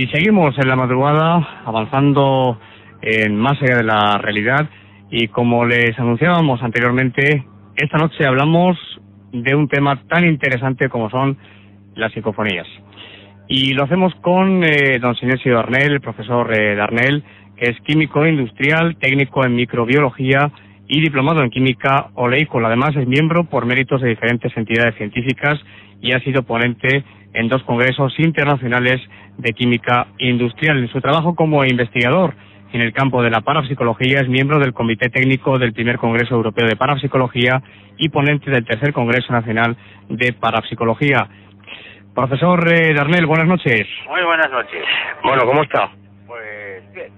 Y seguimos en la madrugada avanzando en más allá de la realidad y como les anunciábamos anteriormente, esta noche hablamos de un tema tan interesante como son las psicofonías. Y lo hacemos con eh, don Sinesio Darnell, el profesor eh, Darnell, que es químico industrial, técnico en microbiología y diplomado en química oleícola. Además es miembro por méritos de diferentes entidades científicas y ha sido ponente en dos congresos internacionales de química industrial. En su trabajo como investigador en el campo de la parapsicología es miembro del Comité Técnico del primer Congreso Europeo de Parapsicología y ponente del tercer Congreso Nacional de Parapsicología. Profesor eh, Darnell, buenas noches. Muy buenas noches. Bueno, ¿cómo está? Pues bien,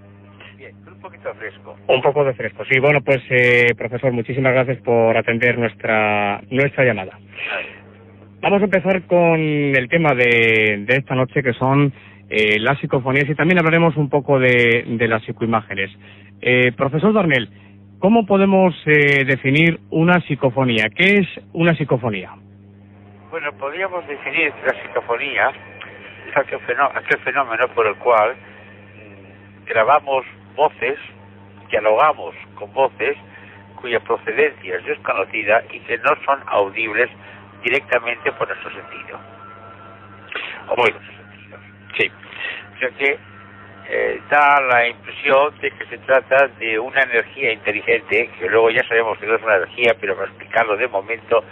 bien, un poquito fresco. Un poco de fresco, sí. Bueno, pues eh, profesor, muchísimas gracias por atender nuestra nuestra llamada. Vamos a empezar con el tema de, de esta noche, que son eh, las psicofonías, y también hablaremos un poco de, de las psicoimágenes. Eh, profesor Darnell, ¿cómo podemos eh, definir una psicofonía? ¿Qué es una psicofonía? Bueno, podríamos definir la psicofonía aquel fenómeno, aquel fenómeno por el cual mm, grabamos voces, dialogamos con voces cuya procedencia es desconocida y que no son audibles directamente por nuestro sentido. O por nuestros sentidos. Sí. O sea que eh, da la impresión de que se trata de una energía inteligente, que luego ya sabemos que no es una energía, pero para explicarlo de momento,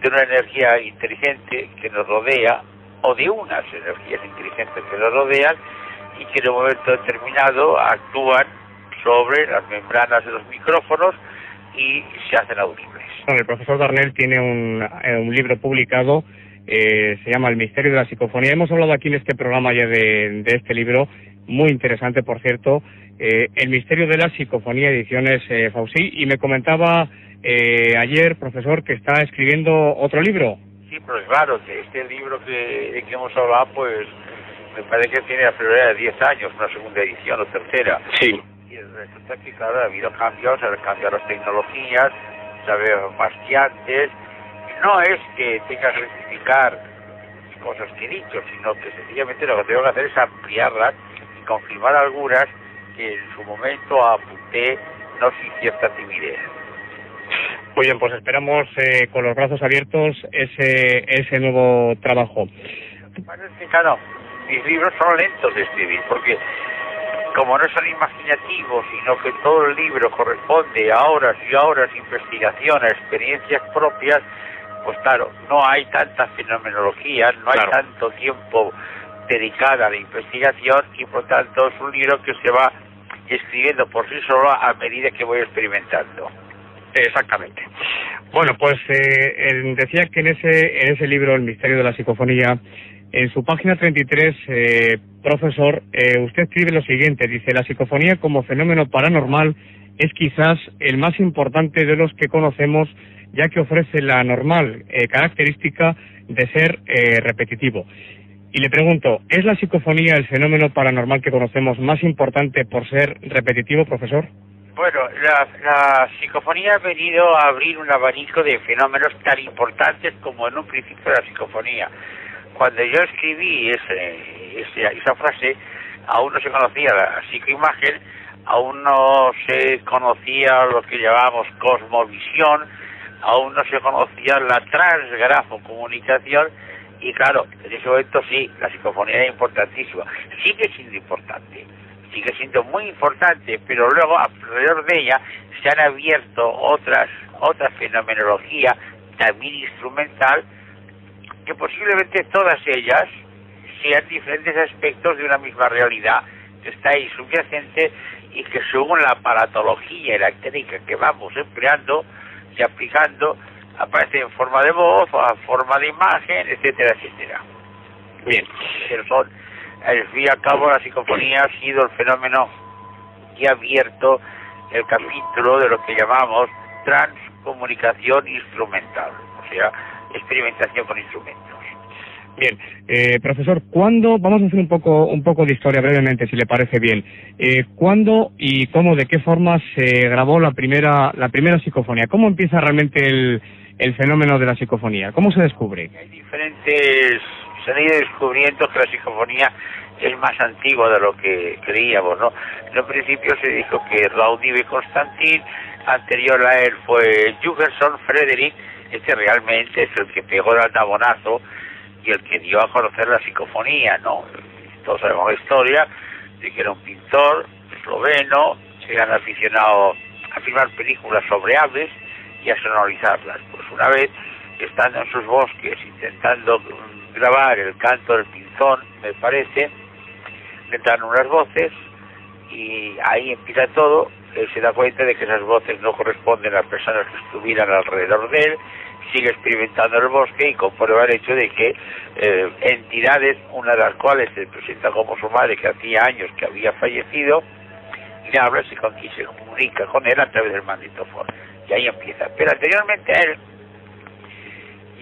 de una energía inteligente que nos rodea, o de unas energías inteligentes que nos rodean, y que en un momento determinado actúan sobre las membranas de los micrófonos y se hacen audibles. Bueno, el profesor Darnell tiene un, eh, un libro publicado, eh, se llama El misterio de la psicofonía. Hemos hablado aquí en este programa ya de, de este libro, muy interesante, por cierto, eh, El misterio de la psicofonía, ediciones eh, Fausí, y me comentaba eh, ayer, profesor, que está escribiendo otro libro. Sí, pero claro, que este libro que, que hemos hablado, pues me parece que tiene alrededor de 10 años, una segunda edición o tercera. Sí. Y resulta que, claro, ha habido cambios, han cambiado las tecnologías, saber más que antes. No es que tenga que rectificar cosas que he dicho, sino que sencillamente lo que tengo que hacer es ampliarlas y confirmar algunas que en su momento apunté no sin cierta timidez. Muy bien, pues esperamos eh, con los brazos abiertos ese, ese nuevo trabajo. Lo que pasa es que, claro, mis libros son lentos de escribir, porque como no son imaginativos, sino que todo el libro corresponde a horas y horas de investigación, a experiencias propias, pues claro, no hay tanta fenomenología, no hay tanto tiempo dedicado a la investigación y por tanto es un libro que se va escribiendo por sí solo a medida que voy experimentando. Exactamente. Bueno, pues eh, decía que en ese, en ese libro, El misterio de la psicofonía, en su página 33, eh, profesor, eh, usted escribe lo siguiente, dice, la psicofonía como fenómeno paranormal es quizás el más importante de los que conocemos, ya que ofrece la normal eh, característica de ser eh, repetitivo. Y le pregunto, ¿es la psicofonía el fenómeno paranormal que conocemos más importante por ser repetitivo, profesor? Bueno, la, la psicofonía ha venido a abrir un abanico de fenómenos tan importantes como en un principio la psicofonía. Cuando yo escribí ese, esa frase, aún no se conocía la psicoimagen, aún no se conocía lo que llamamos cosmovisión, aún no se conocía la transgrafocomunicación Y claro, en ese momento sí, la psicofonía era importantísima. Sigue siendo importante, sigue siendo muy importante, pero luego alrededor de ella se han abierto otras, otra fenomenología, también instrumental, que posiblemente todas ellas sean diferentes aspectos de una misma realidad que está ahí subyacente y que según la aparatología y la técnica que vamos empleando y aplicando, aparece en forma de voz o en forma de imagen, etcétera, etcétera. Bien, pero son, al fin y al cabo, la psicofonía ha sido el fenómeno que ha abierto el capítulo de lo que llamamos transcomunicación instrumental, o sea, experimentación con instrumentos. Bien, eh, profesor, ¿cuándo, vamos a hacer un poco, un poco de historia brevemente, si le parece bien, eh, ¿cuándo y cómo, de qué forma se grabó la primera, la primera psicofonía? ¿Cómo empieza realmente el, el fenómeno de la psicofonía? ¿Cómo se descubre? Hay diferentes, se han ido descubriendo que la psicofonía es más antigua de lo que creíamos, ¿no? En un principio se dijo que Raudive Constantin, anterior a él fue Jugerson Frederick, este realmente es el que pegó el aldabonazo y el que dio a conocer la psicofonía, ¿no? Todos sabemos la historia de que era un pintor esloveno, se han aficionado a filmar películas sobre aves y a sonorizarlas. Pues una vez, estando en sus bosques intentando grabar el canto del pinzón, me parece, le dan unas voces y ahí empieza todo. Él se da cuenta de que esas voces no corresponden a las personas que estuvieran alrededor de él sigue experimentando el bosque y comprueba el hecho de que eh, entidades, una de las cuales se presenta como su madre, que hacía años que había fallecido, le habla y con, se comunica con él a través del magnetofón. Y ahí empieza. Pero anteriormente él,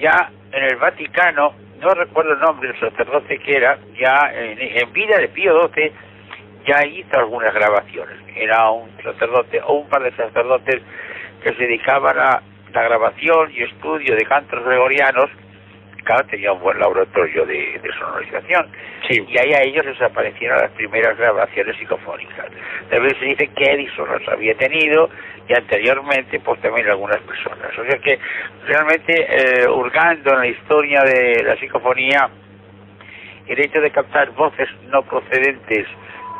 ya en el Vaticano, no recuerdo el nombre del sacerdote que era, ya en, vida de Pío XII, ya hizo algunas grabaciones. Era un sacerdote o un par de sacerdotes que se dedicaban a la grabación y estudio de cantos gregorianos, claro, tenía un buen laboratorio de, sonorización. Y ahí a ellos les aparecieron las primeras grabaciones psicofónicas. También se dice que Edison las había tenido y anteriormente pues también algunas personas. O sea que realmente eh, hurgando en la historia de la psicofonía, el hecho de captar voces no procedentes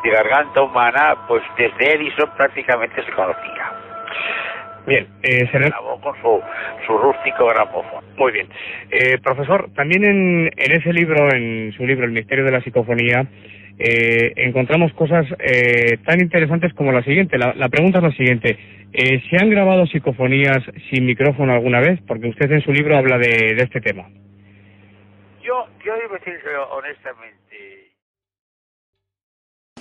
de garganta humana, pues desde Edison prácticamente se conocía. Bien, eh, se grabó con su, su rústico gramófono. Muy bien. Eh, profesor, también en, en ese libro, en su libro El misterio de la psicofonía, eh, encontramos cosas eh, tan interesantes como la siguiente. La, la pregunta es la siguiente. Eh, ¿Se han grabado psicofonías sin micrófono alguna vez? Porque usted en su libro habla de, de este tema. Yo, yo debo decir honestamente,